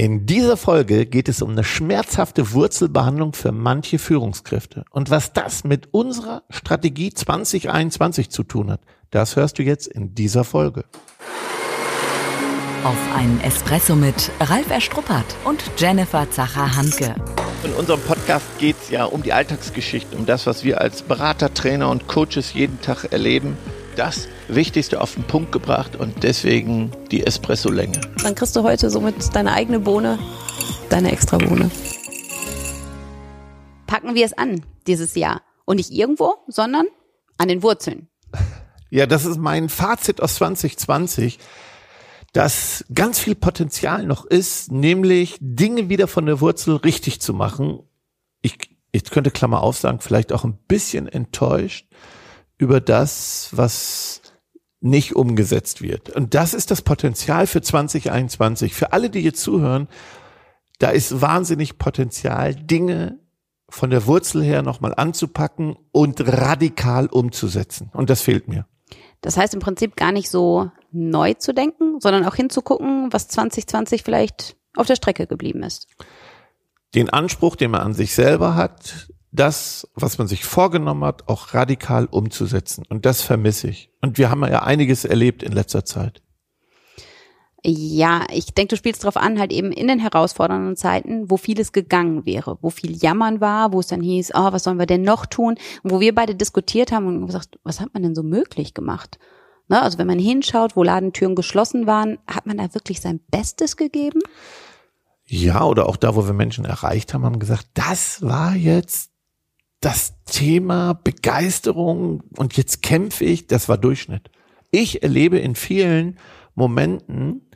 In dieser Folge geht es um eine schmerzhafte Wurzelbehandlung für manche Führungskräfte. Und was das mit unserer Strategie 2021 zu tun hat, das hörst du jetzt in dieser Folge. Auf einen Espresso mit Ralf Erstruppert und Jennifer Zacher-Hanke. In unserem Podcast geht es ja um die Alltagsgeschichte, um das, was wir als Berater, Trainer und Coaches jeden Tag erleben. Das Wichtigste auf den Punkt gebracht und deswegen die Espresso-Länge. Dann kriegst du heute somit deine eigene Bohne, deine extra Bohne. Packen wir es an dieses Jahr. Und nicht irgendwo, sondern an den Wurzeln. Ja, das ist mein Fazit aus 2020 dass ganz viel Potenzial noch ist, nämlich Dinge wieder von der Wurzel richtig zu machen. Ich, ich könnte Klammer auf sagen, vielleicht auch ein bisschen enttäuscht über das, was nicht umgesetzt wird. Und das ist das Potenzial für 2021. Für alle, die jetzt zuhören, da ist wahnsinnig Potenzial, Dinge von der Wurzel her nochmal anzupacken und radikal umzusetzen. Und das fehlt mir. Das heißt im Prinzip gar nicht so neu zu denken, sondern auch hinzugucken, was 2020 vielleicht auf der Strecke geblieben ist. Den Anspruch, den man an sich selber hat, das, was man sich vorgenommen hat, auch radikal umzusetzen. Und das vermisse ich. Und wir haben ja einiges erlebt in letzter Zeit. Ja, ich denke, du spielst darauf an, halt eben in den herausfordernden Zeiten, wo vieles gegangen wäre, wo viel Jammern war, wo es dann hieß, oh, was sollen wir denn noch tun? Und wo wir beide diskutiert haben und gesagt, was hat man denn so möglich gemacht? Ne, also wenn man hinschaut, wo Ladentüren geschlossen waren, hat man da wirklich sein Bestes gegeben? Ja, oder auch da, wo wir Menschen erreicht haben, haben gesagt, das war jetzt das Thema Begeisterung und jetzt kämpfe ich, das war Durchschnitt. Ich erlebe in vielen Momenten,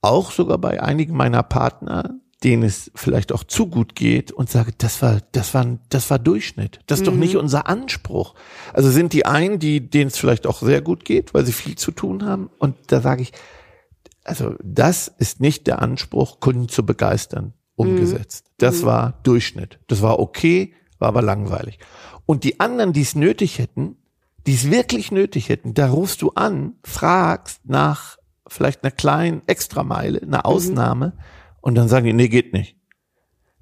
auch sogar bei einigen meiner Partner, denen es vielleicht auch zu gut geht und sage, das war, das war, das war Durchschnitt. Das ist mhm. doch nicht unser Anspruch. Also sind die einen, die, denen es vielleicht auch sehr gut geht, weil sie viel zu tun haben. Und da sage ich, also das ist nicht der Anspruch, Kunden zu begeistern, umgesetzt. Mhm. Das mhm. war Durchschnitt. Das war okay, war aber langweilig. Und die anderen, die es nötig hätten, die es wirklich nötig hätten, da rufst du an, fragst nach vielleicht einer kleinen Extrameile, einer mhm. Ausnahme. Mhm und dann sagen die, nee, geht nicht.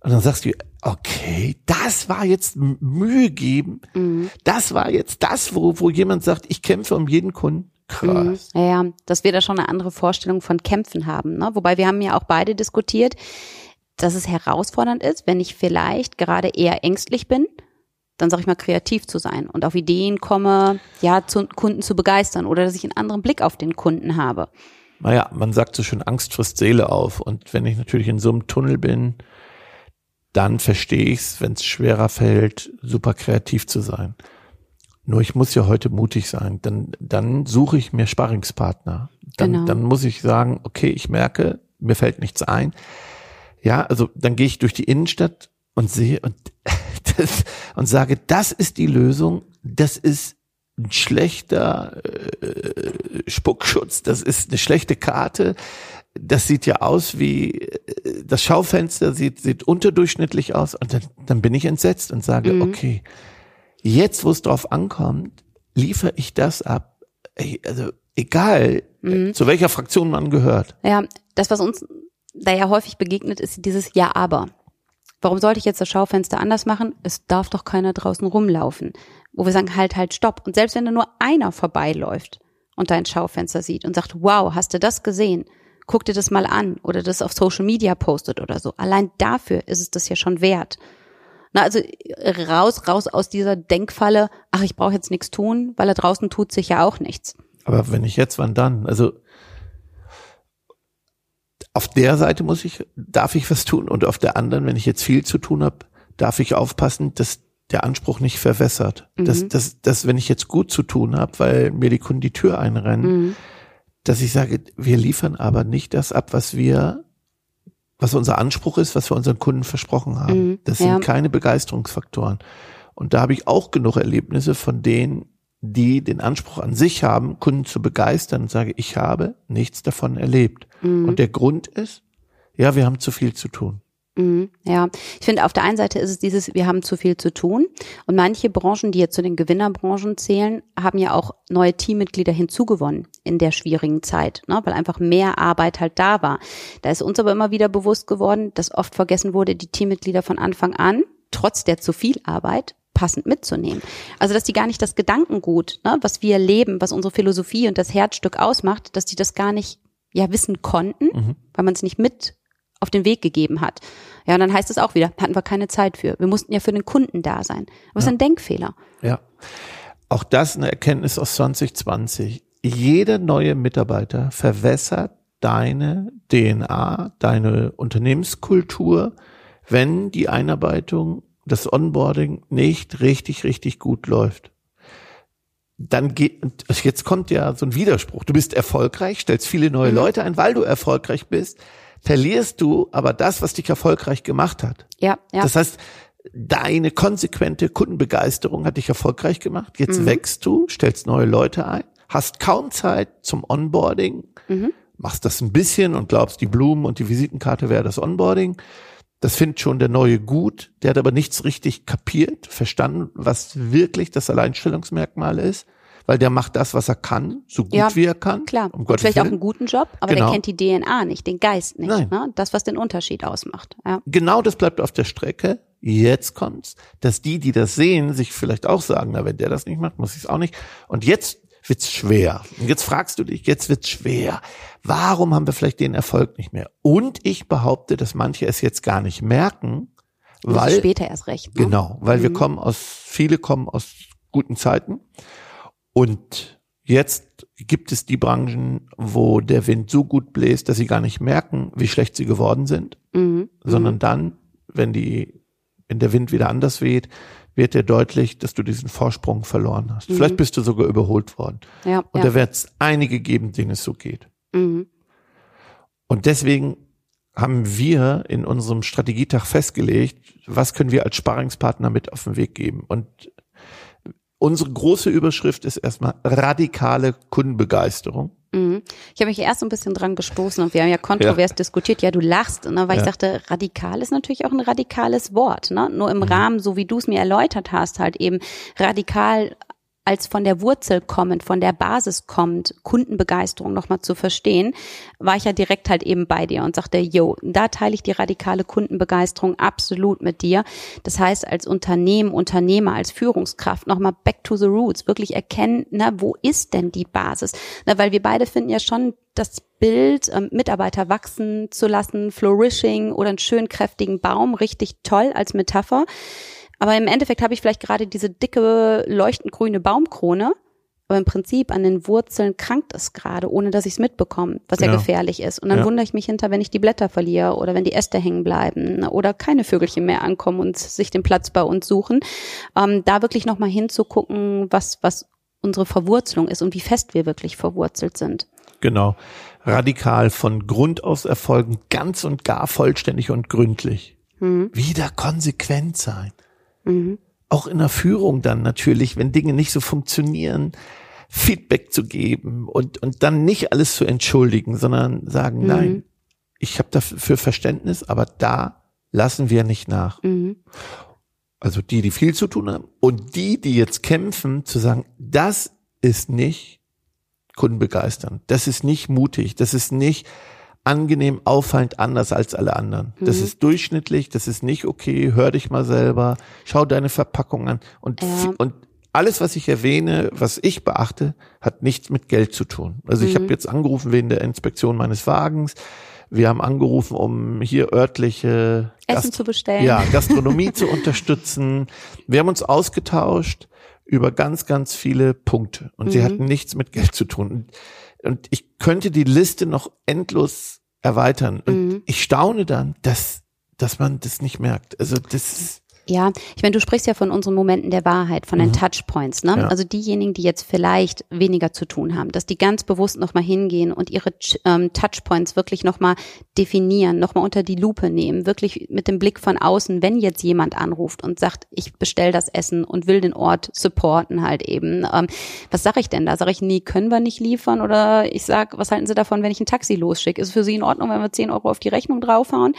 Und dann sagst du, okay, das war jetzt Mühe geben. Mhm. Das war jetzt das, wo, wo jemand sagt, ich kämpfe um jeden Kunden. Krass. Mhm. Ja, dass wir da schon eine andere Vorstellung von Kämpfen haben. Ne? Wobei wir haben ja auch beide diskutiert, dass es herausfordernd ist, wenn ich vielleicht gerade eher ängstlich bin, dann sag ich mal kreativ zu sein und auf Ideen komme, ja, zu Kunden zu begeistern oder dass ich einen anderen Blick auf den Kunden habe naja, man sagt so schön, Angst frisst Seele auf. Und wenn ich natürlich in so einem Tunnel bin, dann verstehe ich es, wenn es schwerer fällt, super kreativ zu sein. Nur ich muss ja heute mutig sein. Dann, dann suche ich mir Sparringspartner. Dann, genau. dann muss ich sagen, okay, ich merke, mir fällt nichts ein. Ja, also dann gehe ich durch die Innenstadt und sehe und, das, und sage, das ist die Lösung. Das ist ein schlechter äh, Spuckschutz, das ist eine schlechte Karte. Das sieht ja aus wie äh, das Schaufenster sieht sieht unterdurchschnittlich aus und dann, dann bin ich entsetzt und sage, mhm. okay, jetzt wo es drauf ankommt, liefere ich das ab. Also egal, mhm. zu welcher Fraktion man gehört. Ja, das was uns da ja häufig begegnet ist dieses Ja aber. Warum sollte ich jetzt das Schaufenster anders machen? Es darf doch keiner draußen rumlaufen wo wir sagen, halt, halt, stopp. Und selbst wenn da nur einer vorbeiläuft und dein Schaufenster sieht und sagt, wow, hast du das gesehen? Guck dir das mal an oder das auf Social Media postet oder so. Allein dafür ist es das ja schon wert. Na, also raus, raus aus dieser Denkfalle, ach, ich brauche jetzt nichts tun, weil da draußen tut sich ja auch nichts. Aber wenn ich jetzt, wann dann? Also auf der Seite muss ich, darf ich was tun und auf der anderen, wenn ich jetzt viel zu tun habe, darf ich aufpassen, dass der Anspruch nicht verwässert. Mhm. Dass, dass, dass, wenn ich jetzt gut zu tun habe, weil mir die Kunden die Tür einrennen, mhm. dass ich sage, wir liefern aber nicht das ab, was wir, was unser Anspruch ist, was wir unseren Kunden versprochen haben. Mhm. Das sind ja. keine Begeisterungsfaktoren. Und da habe ich auch genug Erlebnisse von denen, die den Anspruch an sich haben, Kunden zu begeistern und sage, ich habe nichts davon erlebt. Mhm. Und der Grund ist, ja, wir haben zu viel zu tun. Mhm, ja, ich finde, auf der einen Seite ist es dieses, wir haben zu viel zu tun. Und manche Branchen, die jetzt zu den Gewinnerbranchen zählen, haben ja auch neue Teammitglieder hinzugewonnen in der schwierigen Zeit, ne? weil einfach mehr Arbeit halt da war. Da ist uns aber immer wieder bewusst geworden, dass oft vergessen wurde, die Teammitglieder von Anfang an, trotz der zu viel Arbeit, passend mitzunehmen. Also, dass die gar nicht das Gedankengut, ne, was wir leben, was unsere Philosophie und das Herzstück ausmacht, dass die das gar nicht ja wissen konnten, mhm. weil man es nicht mit auf den Weg gegeben hat. Ja, und dann heißt es auch wieder, hatten wir keine Zeit für. Wir mussten ja für den Kunden da sein. Aber es ja. ist ein Denkfehler. Ja. Auch das eine Erkenntnis aus 2020. Jeder neue Mitarbeiter verwässert deine DNA, deine Unternehmenskultur, wenn die Einarbeitung, das Onboarding nicht richtig, richtig gut läuft. Dann geht, jetzt kommt ja so ein Widerspruch. Du bist erfolgreich, stellst viele neue mhm. Leute ein, weil du erfolgreich bist verlierst du aber das, was dich erfolgreich gemacht hat. Ja, ja. Das heißt, deine konsequente Kundenbegeisterung hat dich erfolgreich gemacht. Jetzt mhm. wächst du, stellst neue Leute ein, hast kaum Zeit zum Onboarding, mhm. machst das ein bisschen und glaubst, die Blumen und die Visitenkarte wäre das Onboarding. Das findet schon der Neue gut. Der hat aber nichts richtig kapiert, verstanden, was wirklich das Alleinstellungsmerkmal ist weil der macht das, was er kann, so gut ja, wie er kann. Klar, um vielleicht Willen. auch einen guten Job, aber genau. der kennt die DNA nicht, den Geist nicht. Nein. Ne? Das, was den Unterschied ausmacht. Ja. Genau das bleibt auf der Strecke. Jetzt kommt's, dass die, die das sehen, sich vielleicht auch sagen, na, wenn der das nicht macht, muss ich es auch nicht. Und jetzt wird's schwer. Und jetzt fragst du dich, jetzt wird's schwer. Warum haben wir vielleicht den Erfolg nicht mehr? Und ich behaupte, dass manche es jetzt gar nicht merken, weil später erst recht. Ne? Genau, weil mhm. wir kommen aus, viele kommen aus guten Zeiten und jetzt gibt es die Branchen, wo der Wind so gut bläst, dass sie gar nicht merken, wie schlecht sie geworden sind, mhm. sondern mhm. dann, wenn die, wenn der Wind wieder anders weht, wird dir deutlich, dass du diesen Vorsprung verloren hast. Mhm. Vielleicht bist du sogar überholt worden. Ja, und ja. da wird es einige geben, denen es so geht. Mhm. Und deswegen haben wir in unserem Strategietag festgelegt, was können wir als Sparingspartner mit auf den Weg geben. Und unsere große Überschrift ist erstmal radikale Kundenbegeisterung. Mhm. Ich habe mich erst ein bisschen dran gestoßen und wir haben ja kontrovers ja. diskutiert. Ja, du lachst, ne? weil ja. ich dachte, radikal ist natürlich auch ein radikales Wort. Ne? Nur im mhm. Rahmen, so wie du es mir erläutert hast, halt eben radikal als von der Wurzel kommend, von der Basis kommt, Kundenbegeisterung nochmal zu verstehen, war ich ja direkt halt eben bei dir und sagte, yo, da teile ich die radikale Kundenbegeisterung absolut mit dir. Das heißt, als Unternehmen, Unternehmer, als Führungskraft nochmal back to the roots, wirklich erkennen, na, wo ist denn die Basis? Na, weil wir beide finden ja schon das Bild, ähm, Mitarbeiter wachsen zu lassen, flourishing oder einen schön kräftigen Baum, richtig toll als Metapher. Aber im Endeffekt habe ich vielleicht gerade diese dicke, leuchtend grüne Baumkrone. Aber im Prinzip an den Wurzeln krankt es gerade, ohne dass ich es mitbekomme, was ja. ja. gefährlich ist. Und dann ja. wundere ich mich hinter, wenn ich die Blätter verliere oder wenn die Äste hängen bleiben oder keine Vögelchen mehr ankommen und sich den Platz bei uns suchen. Ähm, da wirklich nochmal hinzugucken, was, was unsere Verwurzelung ist und wie fest wir wirklich verwurzelt sind. Genau. Radikal von Grund aus erfolgen, ganz und gar vollständig und gründlich. Mhm. Wieder konsequent sein. Mhm. Auch in der Führung dann natürlich, wenn Dinge nicht so funktionieren, Feedback zu geben und, und dann nicht alles zu entschuldigen, sondern sagen, mhm. nein, ich habe dafür Verständnis, aber da lassen wir nicht nach. Mhm. Also die, die viel zu tun haben und die, die jetzt kämpfen, zu sagen, das ist nicht kundenbegeisternd, das ist nicht mutig, das ist nicht angenehm auffallend anders als alle anderen. Mhm. Das ist durchschnittlich, das ist nicht okay, hör dich mal selber, schau deine Verpackung an und, ja. und alles, was ich erwähne, was ich beachte, hat nichts mit Geld zu tun. Also mhm. ich habe jetzt angerufen wegen der Inspektion meines Wagens. Wir haben angerufen, um hier örtliche Essen Gast zu bestellen. Ja, Gastronomie zu unterstützen. Wir haben uns ausgetauscht über ganz, ganz viele Punkte und mhm. sie hatten nichts mit Geld zu tun. Und und ich könnte die Liste noch endlos erweitern. Und mhm. ich staune dann, dass, dass man das nicht merkt. Also das ist, ja, ich meine, du sprichst ja von unseren Momenten der Wahrheit, von den mhm. Touchpoints, ne? Ja. Also diejenigen, die jetzt vielleicht weniger zu tun haben, dass die ganz bewusst nochmal hingehen und ihre ähm, Touchpoints wirklich nochmal definieren, nochmal unter die Lupe nehmen, wirklich mit dem Blick von außen, wenn jetzt jemand anruft und sagt, ich bestell das Essen und will den Ort supporten halt eben. Ähm, was sage ich denn da? Sage ich, nee, können wir nicht liefern? Oder ich sag, was halten Sie davon, wenn ich ein Taxi losschicke? Ist es für Sie in Ordnung, wenn wir 10 Euro auf die Rechnung draufhauen?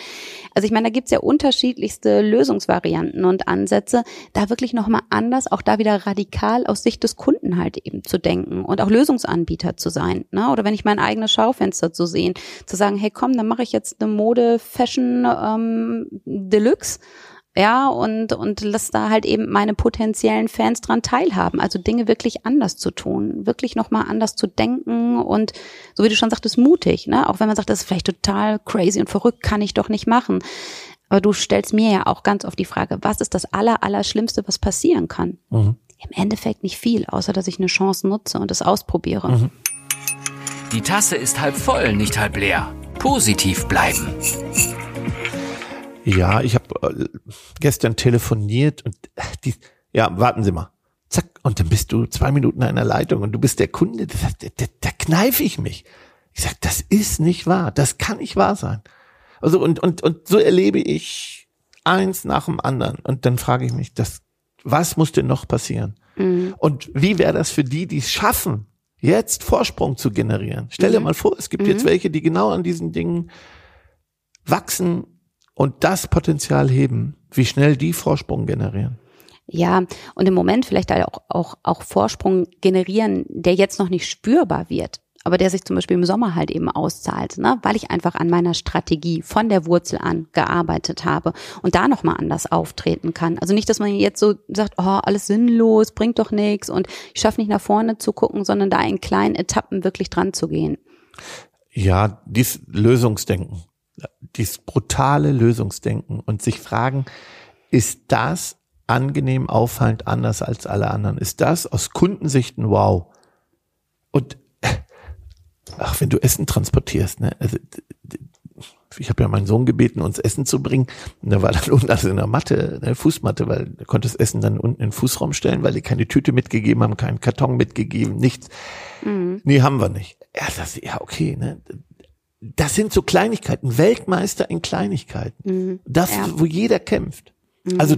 Also ich meine, da gibt's ja unterschiedlichste Lösungsvarianten und Ansätze, da wirklich nochmal anders, auch da wieder radikal aus Sicht des Kunden halt eben zu denken und auch Lösungsanbieter zu sein. Ne? Oder wenn ich mein eigenes Schaufenster zu sehen, zu sagen, hey komm, dann mache ich jetzt eine Mode Fashion ähm, Deluxe ja, und, und lass da halt eben meine potenziellen Fans dran teilhaben. Also Dinge wirklich anders zu tun, wirklich nochmal anders zu denken und so wie du schon sagtest, mutig, ne? Auch wenn man sagt, das ist vielleicht total crazy und verrückt, kann ich doch nicht machen. Aber du stellst mir ja auch ganz oft die Frage, was ist das aller, aller Schlimmste, was passieren kann? Mhm. Im Endeffekt nicht viel, außer dass ich eine Chance nutze und es ausprobiere. Mhm. Die Tasse ist halb voll, nicht halb leer. Positiv bleiben. Ja, ich habe äh, gestern telefoniert und äh, die, ja, warten Sie mal. Zack, und dann bist du zwei Minuten in einer Leitung und du bist der Kunde, da, da, da kneife ich mich. Ich sag, das ist nicht wahr, das kann nicht wahr sein. Also und, und, und so erlebe ich eins nach dem anderen. Und dann frage ich mich, das, was muss denn noch passieren? Mhm. Und wie wäre das für die, die es schaffen, jetzt Vorsprung zu generieren? Stell dir mhm. mal vor, es gibt mhm. jetzt welche, die genau an diesen Dingen wachsen, und das Potenzial heben, wie schnell die Vorsprung generieren. Ja, und im Moment vielleicht auch, auch, auch Vorsprung generieren, der jetzt noch nicht spürbar wird, aber der sich zum Beispiel im Sommer halt eben auszahlt, ne? weil ich einfach an meiner Strategie von der Wurzel an gearbeitet habe und da nochmal anders auftreten kann. Also nicht, dass man jetzt so sagt, oh, alles sinnlos, bringt doch nichts und ich schaffe nicht nach vorne zu gucken, sondern da in kleinen Etappen wirklich dran zu gehen. Ja, dies Lösungsdenken dieses brutale Lösungsdenken und sich fragen, ist das angenehm auffallend anders als alle anderen? Ist das aus Kundensichten wow? Und ach, wenn du Essen transportierst, ne? Also, ich habe ja meinen Sohn gebeten, uns Essen zu bringen. Und da war dann unten also in der Matte, eine Fußmatte, weil er konnte das Essen dann unten in den Fußraum stellen, weil die keine Tüte mitgegeben haben, keinen Karton mitgegeben, nichts. Mhm. Nee, haben wir nicht. Ja, das, ja, okay, ne? Das sind so Kleinigkeiten, Weltmeister in Kleinigkeiten. Mhm. Das, ja. wo jeder kämpft. Mhm. Also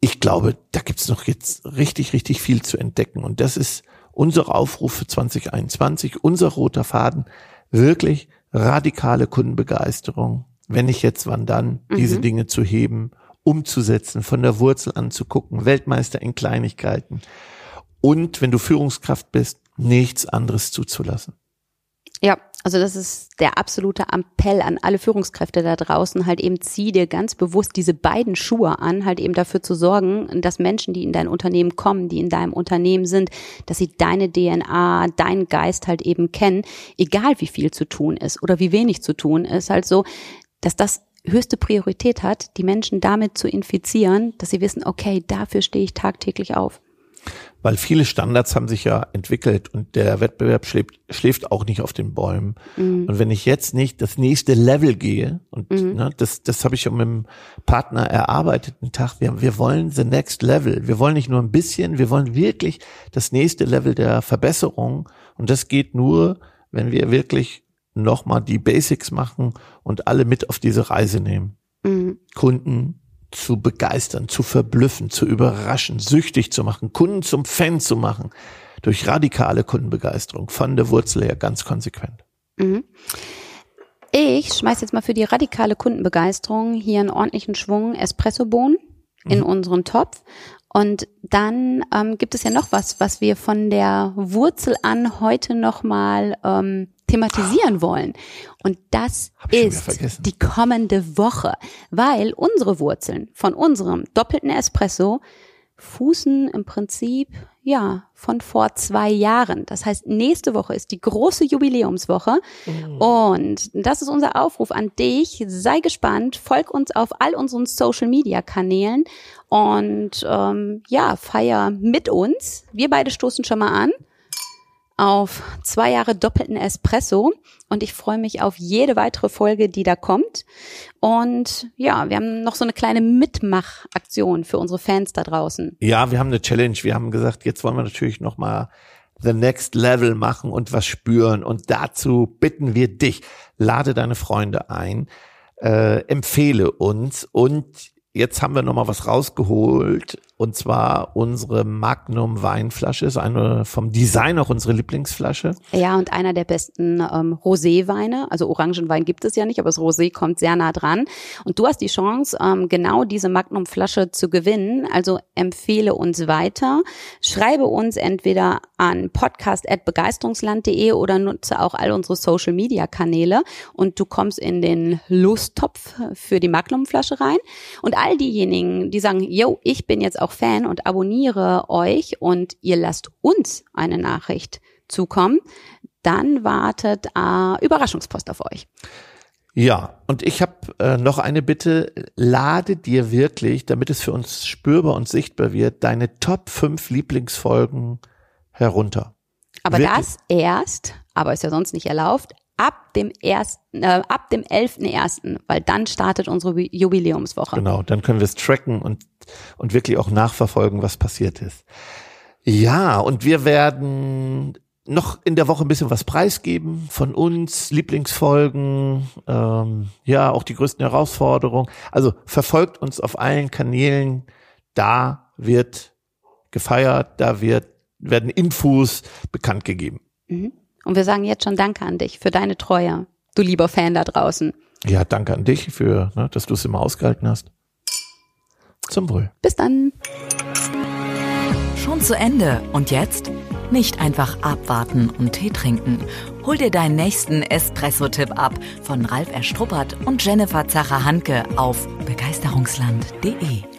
ich glaube, da gibt's noch jetzt richtig, richtig viel zu entdecken. Und das ist unser Aufruf für 2021, unser roter Faden, wirklich radikale Kundenbegeisterung. Wenn nicht jetzt, wann dann, mhm. diese Dinge zu heben, umzusetzen, von der Wurzel anzugucken, Weltmeister in Kleinigkeiten. Und wenn du Führungskraft bist, nichts anderes zuzulassen. Ja, also das ist der absolute Appell an alle Führungskräfte da draußen, halt eben zieh dir ganz bewusst diese beiden Schuhe an, halt eben dafür zu sorgen, dass Menschen, die in dein Unternehmen kommen, die in deinem Unternehmen sind, dass sie deine DNA, deinen Geist halt eben kennen, egal wie viel zu tun ist oder wie wenig zu tun ist, halt so, dass das höchste Priorität hat, die Menschen damit zu infizieren, dass sie wissen, okay, dafür stehe ich tagtäglich auf weil viele Standards haben sich ja entwickelt und der Wettbewerb schläft, schläft auch nicht auf den Bäumen. Mhm. Und wenn ich jetzt nicht das nächste Level gehe, und mhm. ne, das, das habe ich ja mit dem Partner erarbeitet, einen Tag, wir, wir wollen the next level. Wir wollen nicht nur ein bisschen, wir wollen wirklich das nächste Level der Verbesserung. Und das geht nur, wenn wir wirklich nochmal die Basics machen und alle mit auf diese Reise nehmen. Mhm. Kunden, zu begeistern, zu verblüffen, zu überraschen, süchtig zu machen, Kunden zum Fan zu machen, durch radikale Kundenbegeisterung von der Wurzel her ganz konsequent. Mhm. Ich schmeiß jetzt mal für die radikale Kundenbegeisterung hier einen ordentlichen Schwung Espressobohnen in mhm. unseren Topf. Und dann ähm, gibt es ja noch was, was wir von der Wurzel an heute nochmal ähm, thematisieren wollen. Und das ist die kommende Woche, weil unsere Wurzeln von unserem doppelten Espresso fußen im Prinzip, ja, von vor zwei Jahren. Das heißt, nächste Woche ist die große Jubiläumswoche. Mhm. Und das ist unser Aufruf an dich. Sei gespannt, folg uns auf all unseren Social Media Kanälen und ähm, ja, feier mit uns. Wir beide stoßen schon mal an auf zwei Jahre doppelten Espresso und ich freue mich auf jede weitere Folge, die da kommt. Und ja, wir haben noch so eine kleine Mitmachaktion für unsere Fans da draußen. Ja, wir haben eine Challenge. Wir haben gesagt, jetzt wollen wir natürlich noch mal the next level machen und was spüren. Und dazu bitten wir dich, lade deine Freunde ein, äh, empfehle uns und jetzt haben wir noch mal was rausgeholt Und zwar unsere Magnum Weinflasche ist eine vom Design auch unsere Lieblingsflasche. Ja, und einer der besten ähm, Roséweine. Also Orangenwein gibt es ja nicht, aber das Rosé kommt sehr nah dran. Und du hast die Chance, ähm, genau diese Magnum-Flasche zu gewinnen. Also empfehle uns weiter. Schreibe uns entweder an podcast.begeisterungsland.de oder nutze auch all unsere Social-Media-Kanäle und du kommst in den Lusttopf für die Magnum-Flasche rein. Und all diejenigen, die sagen, yo, ich bin jetzt auch Fan und abonniere euch und ihr lasst uns eine Nachricht zukommen, dann wartet äh, Überraschungspost auf euch. Ja, und ich habe äh, noch eine Bitte. Lade dir wirklich, damit es für uns spürbar und sichtbar wird, deine Top 5 Lieblingsfolgen herunter. Aber Wirklich? das erst, aber ist ja sonst nicht erlaubt, ab dem ersten, äh, ab dem 11.01., weil dann startet unsere Ju- Jubiläumswoche. Genau, dann können wir es tracken und, und wirklich auch nachverfolgen, was passiert ist. Ja, und wir werden noch in der Woche ein bisschen was preisgeben von uns, Lieblingsfolgen, ähm, ja, auch die größten Herausforderungen. Also verfolgt uns auf allen Kanälen. Da wird gefeiert, da wird, werden Infos bekannt gegeben. Mhm. Und wir sagen jetzt schon Danke an dich für deine Treue, du lieber Fan da draußen. Ja, danke an dich für, ne, dass du es immer ausgehalten hast. Zum Wohl. Bis dann. Schon zu Ende. Und jetzt? Nicht einfach abwarten und Tee trinken. Hol dir deinen nächsten Espresso-Tipp ab von Ralf Erstruppert und Jennifer Zacher-Hanke auf begeisterungsland.de.